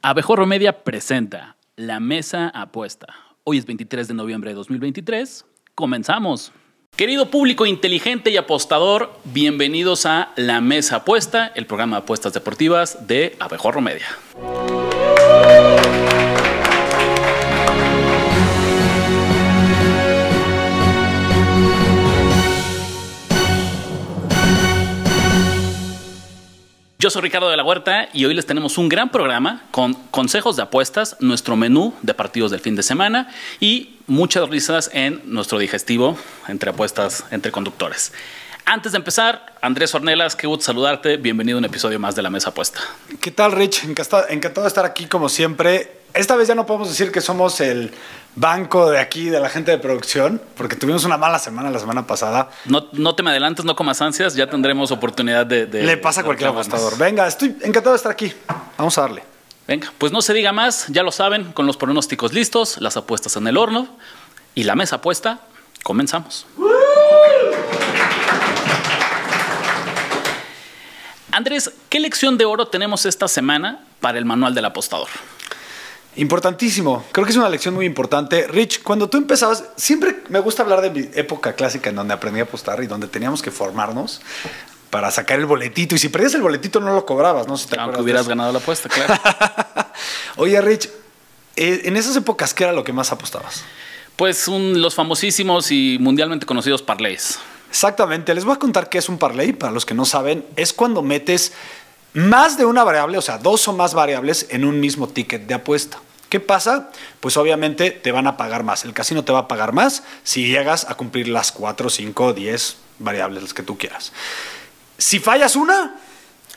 Abejorro Media presenta La Mesa Apuesta. Hoy es 23 de noviembre de 2023. Comenzamos. Querido público inteligente y apostador, bienvenidos a La Mesa Apuesta, el programa de apuestas deportivas de Abejorro Media. Yo soy Ricardo de la Huerta y hoy les tenemos un gran programa con consejos de apuestas, nuestro menú de partidos del fin de semana y muchas risas en nuestro digestivo entre apuestas entre conductores. Antes de empezar, Andrés Ornelas, qué gusto saludarte. Bienvenido a un episodio más de La Mesa Apuesta. ¿Qué tal, Rich? Encantado, encantado de estar aquí como siempre. Esta vez ya no podemos decir que somos el banco de aquí, de la gente de producción, porque tuvimos una mala semana la semana pasada. No, no te me adelantes, no comas ansias, ya tendremos oportunidad de... de Le pasa a cualquier apostador. Venga, estoy encantado de estar aquí. Vamos a darle. Venga, pues no se diga más, ya lo saben, con los pronósticos listos, las apuestas en el horno y la mesa apuesta, comenzamos. Andrés, ¿qué lección de oro tenemos esta semana para el manual del apostador? Importantísimo, creo que es una lección muy importante. Rich, cuando tú empezabas, siempre me gusta hablar de mi época clásica en donde aprendí a apostar y donde teníamos que formarnos para sacar el boletito. Y si perdías el boletito no lo cobrabas, ¿no? Si te Aunque hubieras ganado la apuesta, claro. Oye, Rich, eh, en esas épocas, ¿qué era lo que más apostabas? Pues un, los famosísimos y mundialmente conocidos parlays. Exactamente, les voy a contar qué es un parlay, para los que no saben, es cuando metes más de una variable, o sea, dos o más variables en un mismo ticket de apuesta. ¿Qué pasa? Pues obviamente te van a pagar más. El casino te va a pagar más si llegas a cumplir las 4, 5, 10 variables que tú quieras. Si fallas una,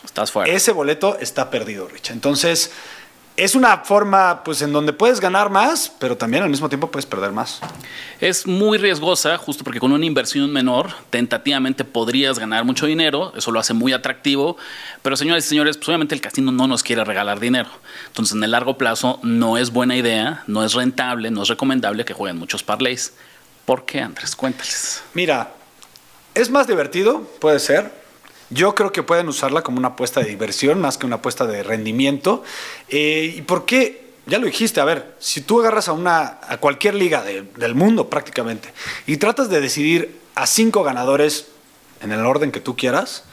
estás fuera. Ese boleto está perdido, Rich. Entonces, es una forma pues en donde puedes ganar más, pero también al mismo tiempo puedes perder más. Es muy riesgosa, justo porque con una inversión menor, tentativamente podrías ganar mucho dinero, eso lo hace muy atractivo, pero señores y señores, pues obviamente el casino no nos quiere regalar dinero. Entonces, en el largo plazo no es buena idea, no es rentable, no es recomendable que jueguen muchos parlays. ¿Por qué, Andrés? Cuéntales. Mira, es más divertido, puede ser, yo creo que pueden usarla como una apuesta de diversión más que una apuesta de rendimiento. Eh, ¿Y por qué? Ya lo dijiste, a ver, si tú agarras a, una, a cualquier liga del mundo prácticamente y tratas de decidir a cinco ganadores en el orden que tú quieras,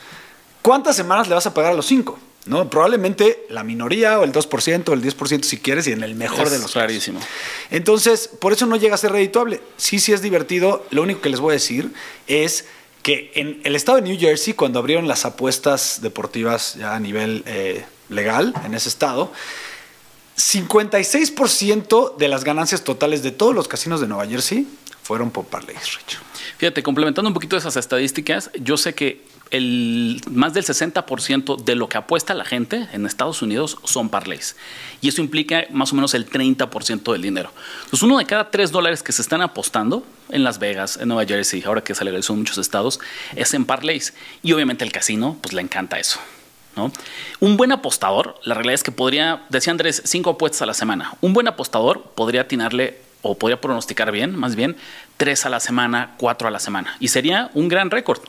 ¿cuántas semanas le vas a pagar a los cinco? ¿no? Probablemente la minoría o el 2% o el 10% si quieres y en el mejor de los clarísimo. Entonces, por eso no llega a ser redituable. Sí, sí es divertido. Lo único que les voy a decir es que en el estado de New Jersey, cuando abrieron las apuestas deportivas ya a nivel eh, legal en ese estado, 56% de las ganancias totales de todos los casinos de Nueva Jersey fueron por parlays, Rich. Fíjate, complementando un poquito esas estadísticas, yo sé que el, más del 60% de lo que apuesta la gente en Estados Unidos son parlays. Y eso implica más o menos el 30% del dinero. Entonces, uno de cada tres dólares que se están apostando en Las Vegas, en Nueva Jersey, ahora que se legalizó en muchos estados, es en parlays. Y obviamente el casino, pues le encanta eso. ¿no? Un buen apostador, la realidad es que podría, decía Andrés, cinco apuestas a la semana. Un buen apostador podría atinarle o podría pronosticar bien, más bien, tres a la semana, cuatro a la semana. Y sería un gran récord.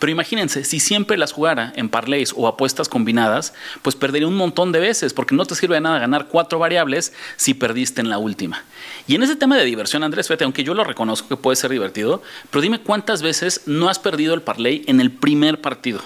Pero imagínense, si siempre las jugara en parlays o apuestas combinadas, pues perdería un montón de veces, porque no te sirve de nada ganar cuatro variables si perdiste en la última. Y en ese tema de diversión, Andrés, fíjate, aunque yo lo reconozco que puede ser divertido, pero dime cuántas veces no has perdido el parlay en el primer partido.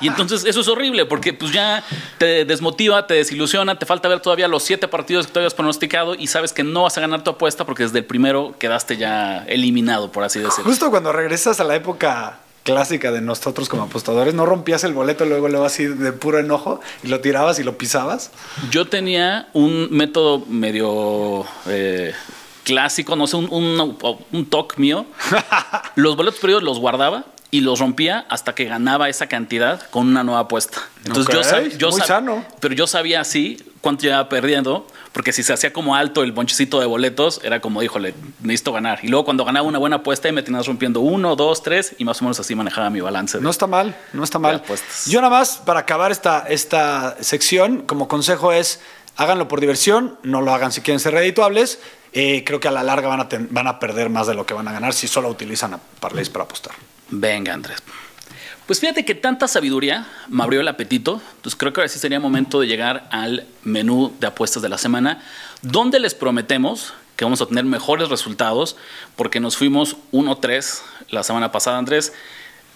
Y entonces eso es horrible, porque pues ya te desmotiva, te desilusiona, te falta ver todavía los siete partidos que te habías pronosticado y sabes que no vas a ganar tu apuesta porque desde el primero quedaste ya eliminado, por así decirlo. Justo cuando regresas a la época clásica de nosotros como apostadores, ¿no rompías el boleto luego luego así de puro enojo y lo tirabas y lo pisabas? Yo tenía un método medio eh, clásico, no sé, un, un, un toque mío. los boletos perdidos los guardaba y los rompía hasta que ganaba esa cantidad con una nueva apuesta. Entonces yo, sabía, yo muy sano. pero yo sabía así cuánto iba perdiendo, porque si se hacía como alto el bonchecito de boletos, era como, híjole, necesito ganar. Y luego cuando ganaba una buena apuesta y me tenías rompiendo uno, dos, tres, y más o menos así manejaba mi balance. no está mal, no está mal. Yo nada más, para acabar esta, esta sección, como consejo es, háganlo por diversión, no lo hagan si quieren ser redituables. Eh, creo que a la larga van a, van a perder más de lo que van a ganar si solo utilizan a parlays para apostar. Venga, Andrés. Pues fíjate que tanta sabiduría me abrió el apetito. Entonces creo que ahora sí sería momento de llegar al menú de apuestas de la semana, donde les prometemos que vamos a tener mejores resultados porque nos fuimos 1-3 la semana pasada, Andrés.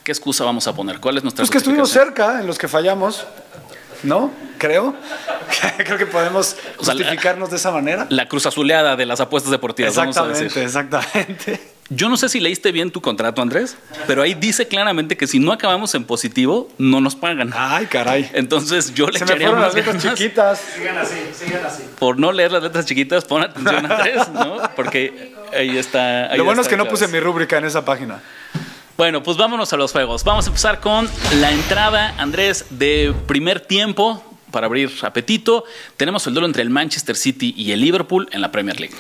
¿Qué excusa vamos a poner? ¿Cuál es nuestra Pues que estuvimos cerca en los que fallamos. ¿No? Creo. Creo que podemos O sea, la- justificarnos de esa manera. La cruz azuleada de las apuestas deportivas, vamos a decir. Exactamente, exactamente. Yo no sé si leíste bien tu contrato, Andrés, pero ahí dice claramente que si no acabamos en positivo, no nos pagan. Ay, caray. Entonces yo le Se me echaría fueron más las letras ganas. chiquitas. Sigan así, sigan así. Por no leer las letras chiquitas, pon atención, Andrés, ¿no? Porque ahí está. ahí Lo bueno es que no puse mi rúbrica en esa página. Bueno, pues vámonos a los juegos. Vamos a empezar con la entrada, Andrés, de primer tiempo para abrir apetito. Tenemos el duelo entre el Manchester City y el Liverpool en la Premier League.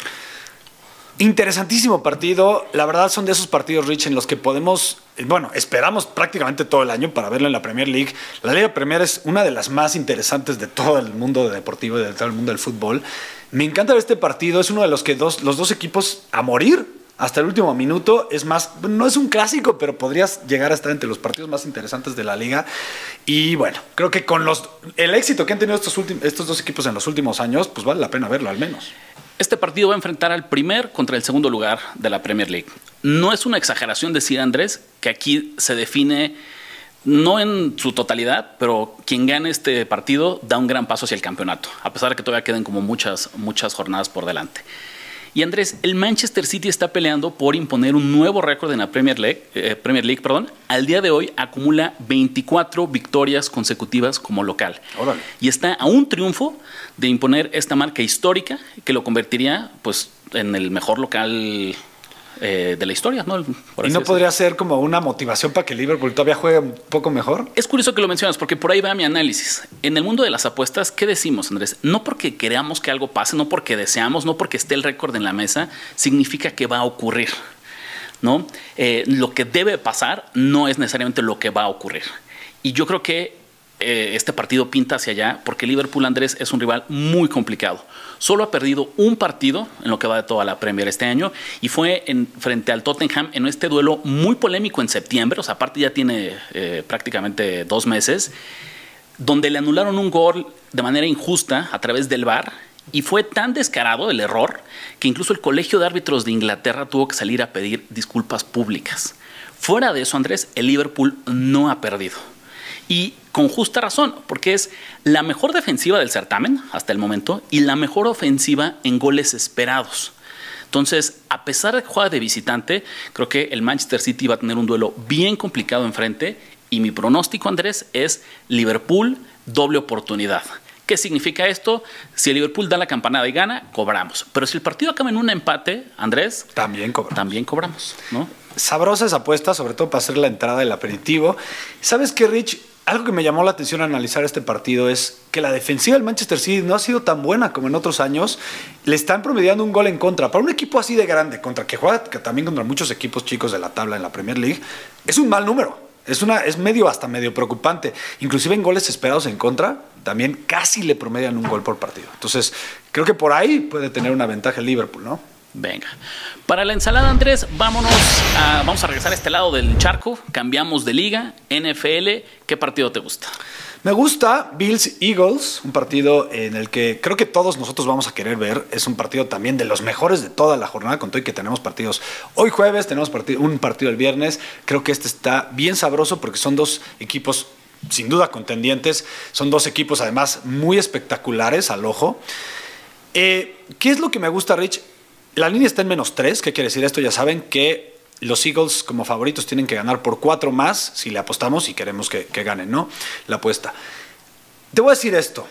Interesantísimo partido. La verdad son de esos partidos, Rich, en los que podemos, eh, bueno, esperamos prácticamente todo el año para verlo en la Premier League. La Liga Premier es una de las más interesantes de todo el mundo deportivo, de todo el mundo del fútbol. Me encanta ver este partido. Es uno de los que dos, los dos equipos a morir hasta el último minuto. Es más, no es un clásico, pero podrías llegar a estar entre los partidos más interesantes de la liga. Y bueno, creo que con los, el éxito que han tenido estos, últimos, estos dos equipos en los últimos años, pues vale la pena verlo al menos. Este partido va a enfrentar al primer contra el segundo lugar de la Premier League. No es una exageración decir, Andrés, que aquí se define, no en su totalidad, pero quien gane este partido da un gran paso hacia el campeonato, a pesar de que todavía queden como muchas, muchas jornadas por delante. Y Andrés, el Manchester City está peleando por imponer un nuevo récord en la Premier League, eh, Premier League perdón. Al día de hoy acumula 24 victorias consecutivas como local. Órale. Y está a un triunfo de imponer esta marca histórica que lo convertiría pues, en el mejor local eh, de la historia. ¿no? Por ¿Y no podría ser como una motivación para que Liverpool todavía juegue un poco mejor? Es curioso que lo mencionas porque por ahí va mi análisis. En el mundo de las apuestas, ¿qué decimos, Andrés? No porque queramos que algo pase, no porque deseamos, no porque esté el récord en la mesa, significa que va a ocurrir. ¿no? Eh, lo que debe pasar no es necesariamente lo que va a ocurrir. Y yo creo que eh, este partido pinta hacia allá porque Liverpool Andrés es un rival muy complicado. Solo ha perdido un partido en lo que va de toda la Premier este año y fue en, frente al Tottenham en este duelo muy polémico en septiembre, o sea, aparte ya tiene eh, prácticamente dos meses, donde le anularon un gol de manera injusta a través del VAR y fue tan descarado el error que incluso el Colegio de Árbitros de Inglaterra tuvo que salir a pedir disculpas públicas. Fuera de eso, Andrés, el Liverpool no ha perdido. Y con justa razón, porque es la mejor defensiva del certamen hasta el momento y la mejor ofensiva en goles esperados. Entonces, a pesar de que juega de visitante, creo que el Manchester City va a tener un duelo bien complicado enfrente y mi pronóstico, Andrés, es Liverpool doble oportunidad. ¿Qué significa esto? Si el Liverpool da la campanada y gana, cobramos. Pero si el partido acaba en un empate, Andrés, También cobra. también cobramos, ¿no? Sabrosa esa apuesta, sobre todo para hacer la entrada del aperitivo. ¿Sabes qué, Rich? Algo que me llamó la atención al analizar este partido es que la defensiva del Manchester City no ha sido tan buena como en otros años. Le están promediando un gol en contra. Para un equipo así de grande, contra que juega que también contra muchos equipos chicos de la tabla en la Premier League, es un mal número. Es, una, es medio hasta medio preocupante. Inclusive en goles esperados en contra, también casi le promedian un gol por partido. Entonces, creo que por ahí puede tener una ventaja el Liverpool, ¿no? Venga. Para la ensalada, Andrés, vámonos vamos a regresar a este lado del charco. Cambiamos de liga. NFL, ¿qué partido te gusta? Me gusta Bills Eagles, un partido en el que creo que todos nosotros vamos a querer ver. Es un partido también de los mejores de toda la jornada, con todo y que tenemos partidos hoy jueves, tenemos un partido el viernes. Creo que este está bien sabroso porque son dos equipos sin duda contendientes. Son dos equipos además muy espectaculares al ojo. Eh, ¿Qué es lo que me gusta, Rich? La línea está en menos 3. ¿Qué quiere decir esto? Ya saben que los Eagles como favoritos tienen que ganar por 4 más si le apostamos y queremos que, que ganen, ¿no? La apuesta. Te voy a decir esto.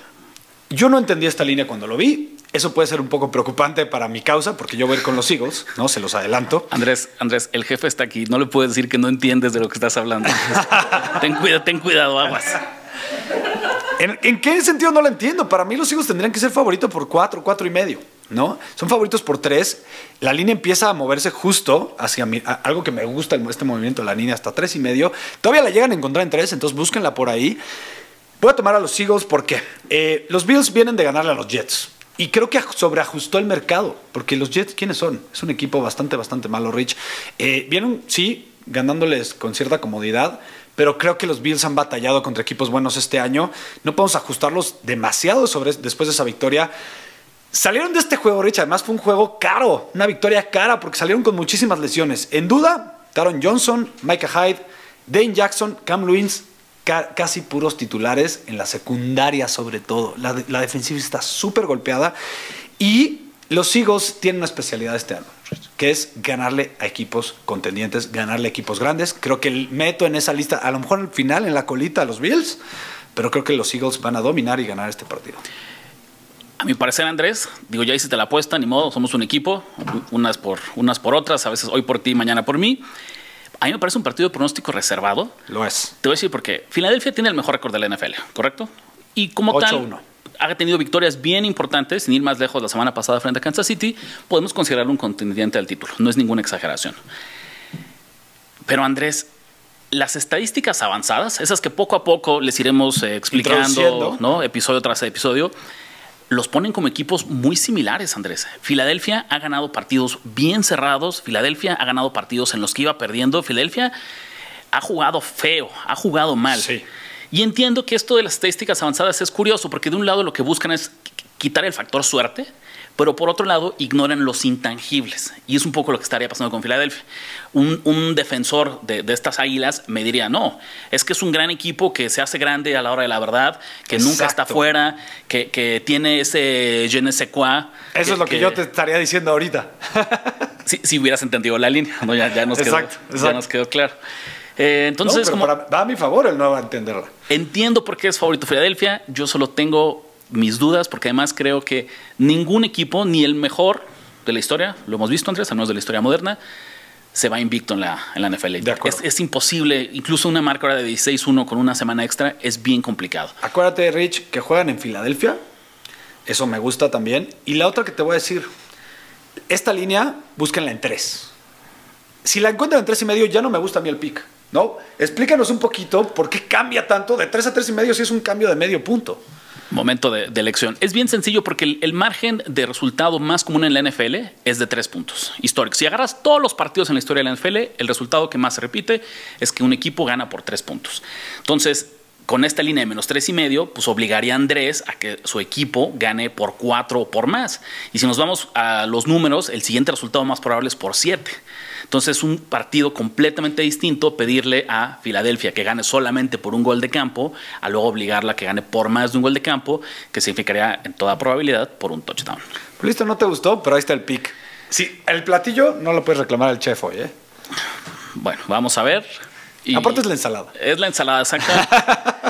Yo no entendí esta línea cuando lo vi. Eso puede ser un poco preocupante para mi causa porque yo voy a ir con los Eagles, ¿no? Se los adelanto. Andrés, Andrés, el jefe está aquí. No le puedes decir que no entiendes de lo que estás hablando. ten cuidado, ten cuidado, aguas. ¿En, en qué sentido no lo entiendo? Para mí los Eagles tendrían que ser favoritos por 4, 4 y medio, ¿no? Son favoritos por 3. La línea empieza a moverse justo hacia mi- algo que me gusta, este movimiento, la línea hasta 3 y medio. Todavía la llegan a encontrar en 3, entonces búsquenla por ahí. Voy a tomar a los Eagles porque eh, los Bills vienen de ganarle a los Jets. Y creo que aj- sobreajustó el mercado, porque los Jets, ¿quiénes son? Es un equipo bastante, bastante malo, Rich. Eh, vienen, sí, ganándoles con cierta comodidad, pero creo que los Bills han batallado contra equipos buenos este año. No podemos ajustarlos demasiado sobre, después de esa victoria. Salieron de este juego, Rich. Además, fue un juego caro, una victoria cara, porque salieron con muchísimas lesiones. En duda, Taron Johnson, Micah Hyde, Dane Jackson, Cam Lewins, casi puros titulares en la secundaria, sobre todo. La, defensiva está súper golpeada. Y los Eagles tienen una especialidad este año, que es ganarle a equipos contendientes, ganarle a equipos grandes. Creo que meto en esa lista, a lo mejor al final, en la colita, a los Bills, pero creo que los Eagles van a dominar y ganar este partido. A mi parecer, Andrés, digo, ya hiciste la apuesta, ni modo, somos un equipo, unas por, unas por otras, a veces hoy por ti, mañana por mí. A mí me parece un partido de pronóstico reservado. Lo es. Te voy a decir porque Filadelfia tiene el mejor récord de la NFL, ¿correcto? Y como 8 -1. tal, ha tenido victorias bien importantes, sin ir más lejos la semana pasada frente a Kansas City, podemos considerarlo un contendiente al título. No es ninguna exageración. Pero Andrés, las estadísticas avanzadas, esas que poco a poco les iremos eh, explicando, ¿no? episodio tras episodio, los ponen como equipos muy similares, Andrés. Filadelfia ha ganado partidos bien cerrados, Filadelfia ha ganado partidos en los que iba perdiendo, Filadelfia ha jugado feo, ha jugado mal. Sí. Y entiendo que esto de las estadísticas avanzadas es curioso, porque de un lado lo que buscan es quitar el factor suerte, pero por otro lado ignoran los intangibles. Y es un poco lo que estaría pasando con Filadelfia. Un, defensor de, estas águilas me diría, no, es que es un gran equipo que se hace grande a la hora de la verdad, que nunca está fuera, que, tiene ese je ne sais quoi. Eso es lo que, yo te estaría diciendo ahorita. si, hubieras entendido la línea, ya, nos quedó, ya nos quedó claro. Eh, entonces, como, va a mi favor el no entenderla. Entiendo por qué es favorito Filadelfia. Yo solo tengo mis dudas porque además creo que ningún equipo, ni el mejor de la historia, lo hemos visto, Andrés, al menos de la historia moderna, se va invicto en la, en la NFL. Es, es, imposible, incluso una marca ahora de 16-1 con una semana extra es bien complicado. Acuérdate, Rich, que juegan en Filadelfia. Eso me gusta también. Y la otra que te voy a decir, esta línea, búsquenla en 3. Si la encuentran en 3 y medio, ya no me gusta a mí el pick. ¿no? Explícanos un poquito por qué cambia tanto de 3 a 3 y medio si es un cambio de medio punto. Momento de, elección. Es bien sencillo porque el, margen de resultado más común en la NFL es de 3 puntos históricos. Si agarras todos los partidos en la historia de la NFL, el resultado que más se repite es que un equipo gana por 3 puntos. Entonces, con esta línea de menos tres y medio, pues obligaría a Andrés a que su equipo gane por 4 o por más. Y si nos vamos a los números, el siguiente resultado más probable es por 7. Entonces, es un partido completamente distinto pedirle a Filadelfia que gane solamente por un gol de campo, a luego obligarla a que gane por más de un gol de campo, que significaría en toda probabilidad por un touchdown. Listo, no te gustó, pero ahí está el pick. Sí, el platillo no lo puedes reclamar al chef hoy, ¿eh? Bueno, vamos a ver. Aparte es la ensalada. Es la ensalada, exacta.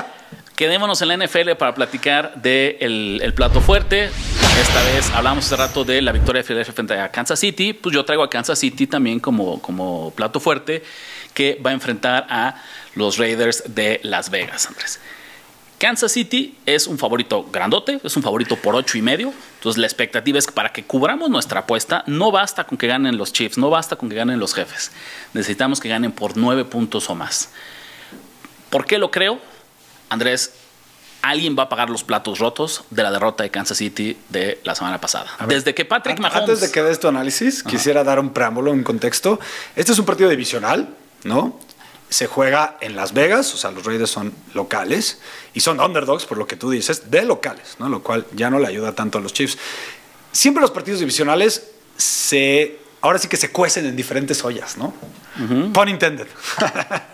Quedémonos en la NFL para platicar del el plato fuerte. Esta vez hablamos hace rato de la victoria de Philadelphia frente a Kansas City. Pues yo traigo a Kansas City también como, como plato fuerte que va a enfrentar a los Raiders de Las Vegas, Andrés. Kansas City es un favorito grandote, es un favorito por ocho y medio. Entonces la expectativa es que para que cubramos nuestra apuesta, no basta con que ganen los Chiefs, no basta con que ganen los jefes. Necesitamos que ganen por nueve puntos o más. ¿Por qué lo creo? Andrés, alguien va a pagar los platos rotos de la derrota de Kansas City de la semana pasada. Desde que Patrick Mahomes... Antes de que des tu análisis, quisiera dar un preámbulo, un contexto. Este es un partido divisional, ¿no? Se juega en Las Vegas, o sea, los Raiders son locales y son underdogs, por lo que tú dices, de locales, ¿no? Lo cual ya no le ayuda tanto a los Chiefs. Siempre los partidos divisionales se... Ahora sí que se cuecen en diferentes ollas, ¿no? Pun intended.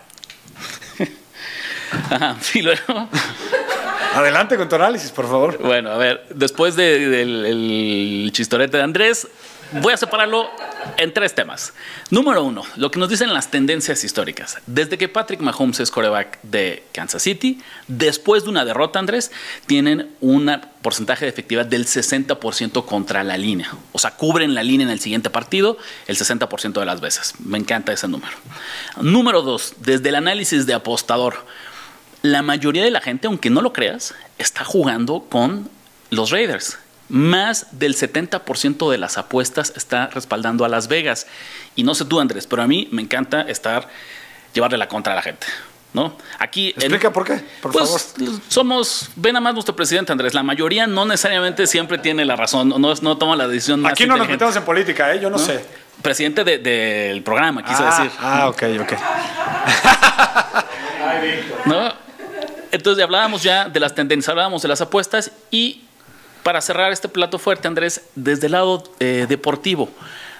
sí, luego. Adelante con tu análisis, por favor. Bueno, a ver, después del chistorete de Andrés, voy a separarlo en tres temas. Número uno, lo que nos dicen las tendencias históricas. Desde que Patrick Mahomes es coreback de Kansas City, después de una derrota, Andrés, tienen un porcentaje de efectividad del 60% contra la línea. O sea, cubren la línea en el siguiente partido el 60% de las veces. Me encanta ese número. Número dos, desde el análisis de apostador la mayoría de la gente, aunque no lo creas, está jugando con los Raiders. Más del 70% de las apuestas está respaldando a Las Vegas. Y no sé tú, Andrés, pero a mí me encanta estar, llevarle la contra a la gente. ¿No? Aquí. Explica por qué, por pues, favor. Somos, ven a más nuestro presidente Andrés. La mayoría no necesariamente siempre tiene la razón, no, no toma la decisión Aquí no nos metemos en política, ¿eh? yo no, sé. Presidente del programa, quise ah, decir. Ah, ok, ok. ¿No? Entonces hablábamos ya de las tendencias, hablábamos de las apuestas y para cerrar este plato fuerte, Andrés, desde el lado eh, deportivo,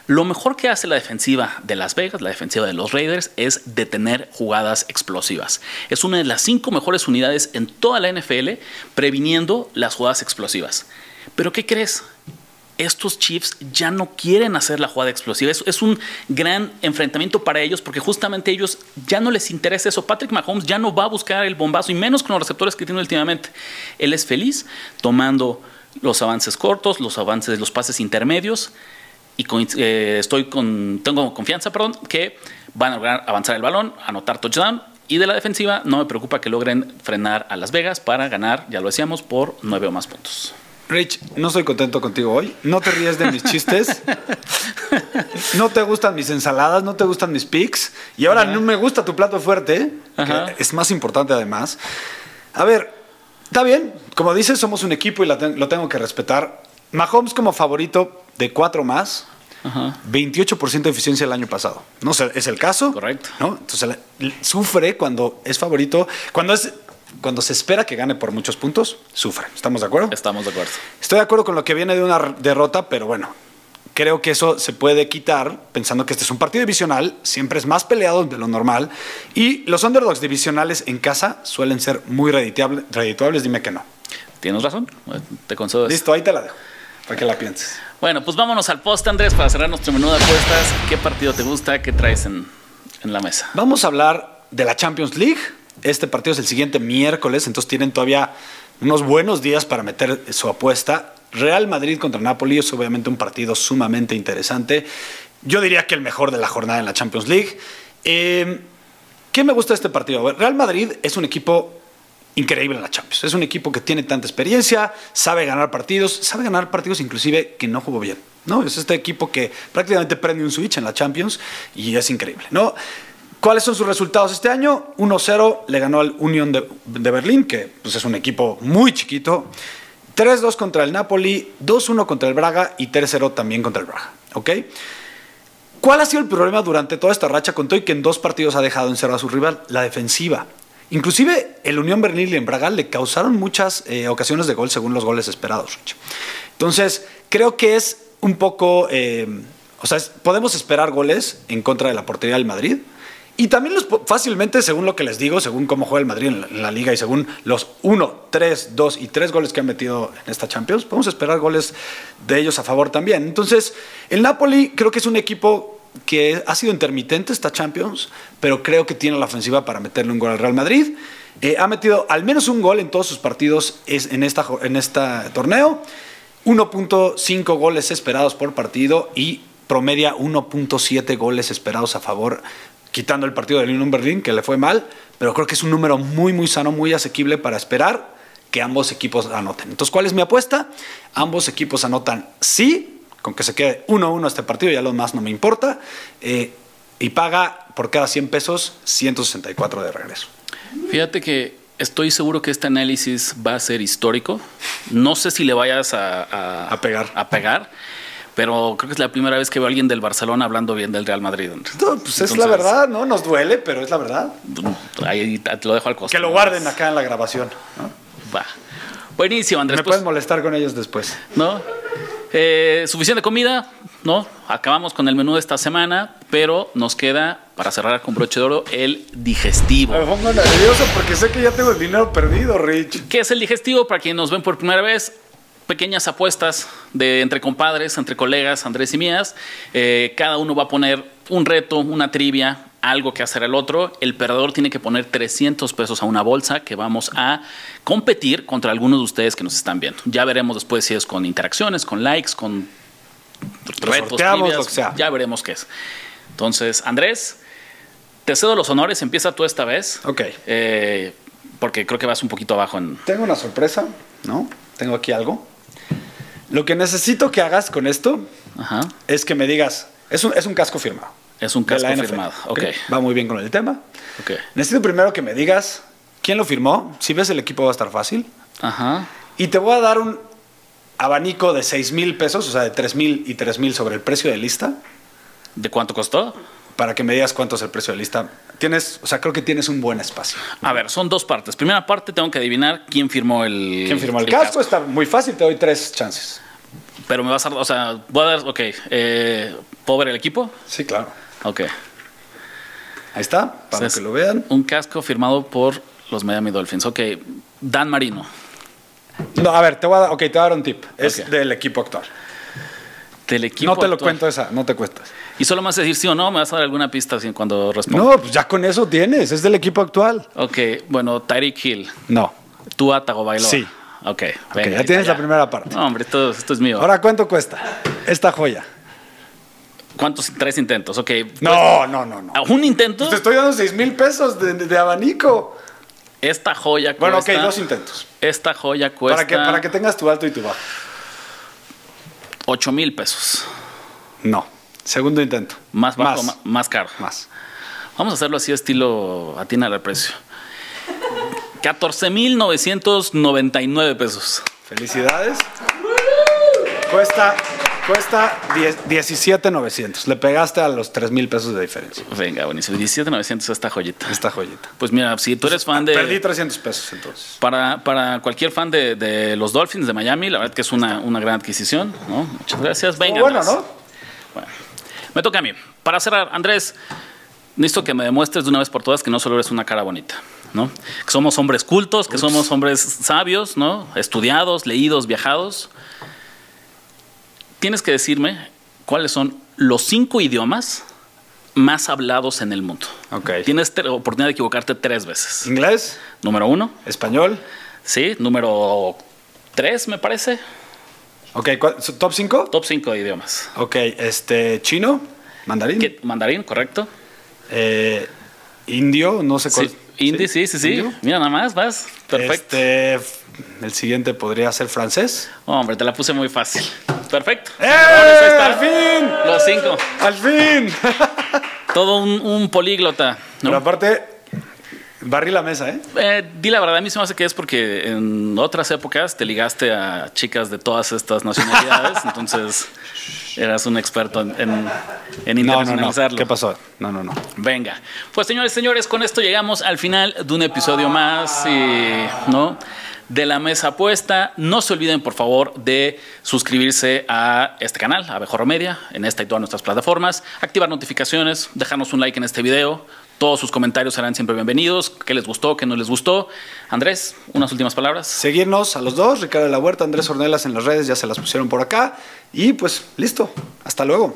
lo mejor que hace la defensiva de Las Vegas, la defensiva de los Raiders, es detener jugadas explosivas. Es una de las cinco mejores unidades en toda la NFL previniendo las jugadas explosivas. Pero ¿qué crees? Estos Chiefs ya no quieren hacer la jugada explosiva. Es, es, un gran enfrentamiento para ellos porque justamente ellos ya no les interesa eso. Patrick Mahomes ya no va a buscar el bombazo y menos con los receptores que tiene últimamente. Él es feliz tomando los avances cortos, los avances, los pases intermedios y eh, estoy con, tengo confianza, perdón, que van a lograr avanzar el balón, anotar touchdown y de la defensiva no me preocupa que logren frenar a Las Vegas para ganar, ya lo decíamos, por nueve o más puntos. Rich, no estoy contento contigo hoy. No te ríes de mis chistes. no te gustan mis ensaladas, no te gustan mis pics. Y ahora no me gusta tu plato fuerte, que es más importante además. A ver, está bien. Como dices, somos un equipo y lo tengo que respetar. Mahomes como favorito de cuatro más. 28% de eficiencia el año pasado. No es el caso. Correcto. ¿no? Entonces sufre cuando es favorito. Cuando es cuando se espera que gane por muchos puntos, sufre. ¿Estamos de acuerdo? Estamos de acuerdo. Estoy de acuerdo con lo que viene de una derrota, pero bueno, creo que eso se puede quitar pensando que este es un partido divisional, siempre es más peleado de lo normal y los underdogs divisionales en casa suelen ser muy redituables, dime que no. Tienes razón, te concedo Listo, ahí te la dejo, para que la pienses. Bueno, pues vámonos al post, Andrés, para cerrar nuestro menú de apuestas. ¿Qué partido te gusta? ¿Qué traes en, en la mesa? Vamos a hablar de la Champions League este partido es el siguiente miércoles, entonces tienen todavía unos buenos días para meter su apuesta. Real Madrid contra Napoli es obviamente un partido sumamente interesante. Yo diría que el mejor de la jornada en la Champions League. Eh, ¿Qué me gusta de este partido? Real Madrid es un equipo increíble en la Champions. Es un equipo que tiene tanta experiencia, sabe ganar partidos, sabe ganar partidos inclusive que no jugó bien. ¿no? Es este equipo que prácticamente prende un switch en la Champions y es increíble. ¿no? ¿Cuáles son sus resultados este año? 1-0 le ganó al Unión de, Berlín, que pues, es un equipo muy chiquito. 3-2 contra el Napoli, 2-1 contra el Braga y 3-0 también contra el Braga. ¿Ok? ¿Cuál ha sido el problema durante toda esta racha con Toy que en dos partidos ha dejado en a su rival? La defensiva. Inclusive el Unión Berlín y el Braga le causaron muchas eh, ocasiones de gol según los goles esperados. Entonces, creo que es un poco... Eh, o sea, podemos esperar goles en contra de la portería del Madrid y también los, fácilmente, según lo que les digo, según cómo juega el Madrid en la, liga y según los 1, 3, 2 y 3 goles que han metido en esta Champions, podemos esperar goles de ellos a favor también. Entonces, el Napoli creo que es un equipo que ha sido intermitente esta Champions, pero creo que tiene la ofensiva para meterle un gol al Real Madrid. Eh, ha metido al menos un gol en todos sus partidos en, esta, en este torneo. 1.5 goles esperados por partido y promedia 1.7 goles esperados a favor quitando el partido del Unión Berlín, que le fue mal, pero creo que es un número muy, muy sano, muy asequible para esperar que ambos equipos anoten. Entonces, ¿cuál es mi apuesta? Ambos equipos anotan sí, con que se quede 1-1 este partido, ya lo más no me importa, eh, y paga por cada 100 pesos 164 de regreso. Fíjate que estoy seguro que este análisis va a ser histórico. No sé si le vayas a, a pegar. A pegar pero creo que es la primera vez que veo a alguien del Barcelona hablando bien del Real Madrid. No, pues es la verdad, ¿no? Nos duele, pero es la verdad. Ahí te lo dejo al costado. Que lo guarden acá en la grabación. Va. Buenísimo, Andrés. Me pues, puedes molestar con ellos después. ¿No? Eh, suficiente comida, ¿no? Acabamos con el menú de esta semana, pero nos queda, para cerrar con broche de oro, el digestivo. Me pongo nervioso porque sé que ya tengo el dinero perdido, Rich. ¿Qué es el digestivo? Para quienes nos ven por primera vez, pequeñas apuestas de entre compadres, entre colegas, Andrés y mías. Eh, cada uno va a poner un reto, una trivia, algo que hacer el otro. El perdedor tiene que poner 300 pesos a una bolsa que vamos a competir contra algunos de ustedes que nos están viendo. Ya veremos después si es con interacciones, con likes, con retos, trivias, ya veremos qué es. Entonces, Andrés, te cedo los honores, empieza tú esta vez. Ok. Eh, porque creo que vas un poquito abajo en... Tengo una sorpresa, ¿no? Tengo aquí algo. Lo que necesito que hagas con esto es que me digas, es un, es un casco firmado. Es un casco firmado, ok. Va muy bien con el tema. Necesito primero que me digas quién lo firmó. Si ves el equipo va a estar fácil. Ajá. Y te voy a dar un abanico de 6 mil pesos, o sea, de 3 mil y 3 mil sobre el precio de lista. ¿De cuánto costó? Para que me digas cuánto es el precio de lista. Tienes, o sea, creo que tienes un buen espacio. A ver, son dos partes. Primera parte, tengo que adivinar quién firmó el. ¿Quién firmó el, casco? Está muy fácil, te doy tres chances. Pero me vas a dar, o sea, voy a dar, ok. Eh, ¿Puedo ver el equipo? Sí, claro. Ok. Ahí está, para que lo vean. Un casco firmado por los Miami Dolphins. Ok. Dan Marino. No, a ver, te voy a dar, ok, te voy a dar un tip. Es del equipo actual. Del equipo. no te lo cuento esa, no te cuestas. Y solo a decir sí o no, me vas a dar alguna pista cuando responda. No, pues ya con eso tienes, es del equipo actual. Ok, bueno, Tyreek Hill. No. Tua Tagovailoa. Sí. Ok, Ok, venga, ya tienes la primera parte. No, hombre, esto, esto es mío. Ahora, ¿cuánto cuesta esta joya? ¿Cuántos? Tres intentos. Ok. No, no, no, no. pues, ¿Un intento? Te estoy dando 6 mil pesos de, de abanico. Esta joya Bueno, ok, cuesta. dos intentos. Esta joya cuesta. Para que, para que tengas tu alto y tu bajo. 8 mil pesos. No. Segundo intento. Más bajo, Más. más caro. Más. Vamos a hacerlo así, estilo atina al precio. 14,999 pesos. Felicidades. Cuesta, cuesta 10 17,900. Le pegaste a los 3 mil pesos de diferencia. Venga, buenísimo. 17,900 esta joyita. Esta joyita. Pues mira, si tú eres fan de. Perdí 300 pesos entonces. Para, para cualquier fan de, de los Dolphins de Miami, la verdad que es una, una gran adquisición. ¿no? Muchas gracias. Venga. bueno. ¿no? Bueno, me toca a mí. Para cerrar, Andrés, necesito que me demuestres de una vez por todas que no solo eres una cara bonita, ¿no? Que somos hombres cultos, que somos hombres sabios, ¿no? Estudiados, leídos, viajados. Tienes que decirme cuáles son los cinco idiomas más hablados en el mundo. Ok. Tienes la oportunidad de equivocarte tres veces. Inglés, Número uno, español. sí. Número tres, me parece. Ok, ¿cuál- ¿top 5? Top cinco de idiomas. Ok, este, chino, mandarín. ¿Qué- Mandarín, correcto. Eh, indio, no sé cuál. Sí, Indie, sí, sí, sí. Mira, nada más, vas. Perfecto. Este, el siguiente podría ser francés. Hombre, te la puse muy fácil. Perfecto. ¡Eh! Ahí está. ¡Al fin! Los cinco. ¡Al fin! Todo un, un políglota. ¿no? Pero aparte, barrí la mesa, ¿eh? Eh, di la verdad, a mí se me hace que es porque en otras épocas te ligaste a chicas de todas estas nacionalidades, entonces eras un experto en, en, en internacionalizarlo. ¿Qué pasó? No, no, no. Venga. Pues señores, señores, con esto llegamos al final de un episodio más, y, ¿no? De la mesa puesta. No se olviden, por favor, de suscribirse a este canal, a Media, en esta y todas nuestras plataformas, activar notificaciones, dejarnos un like en este video. Todos sus comentarios serán siempre bienvenidos. ¿Qué les gustó? ¿Qué no les gustó? Andrés, unas últimas palabras. Seguirnos a los dos, Ricardo de la Huerta, Andrés Ornelas en las redes, ya se las pusieron por acá. Y pues, listo. Hasta luego.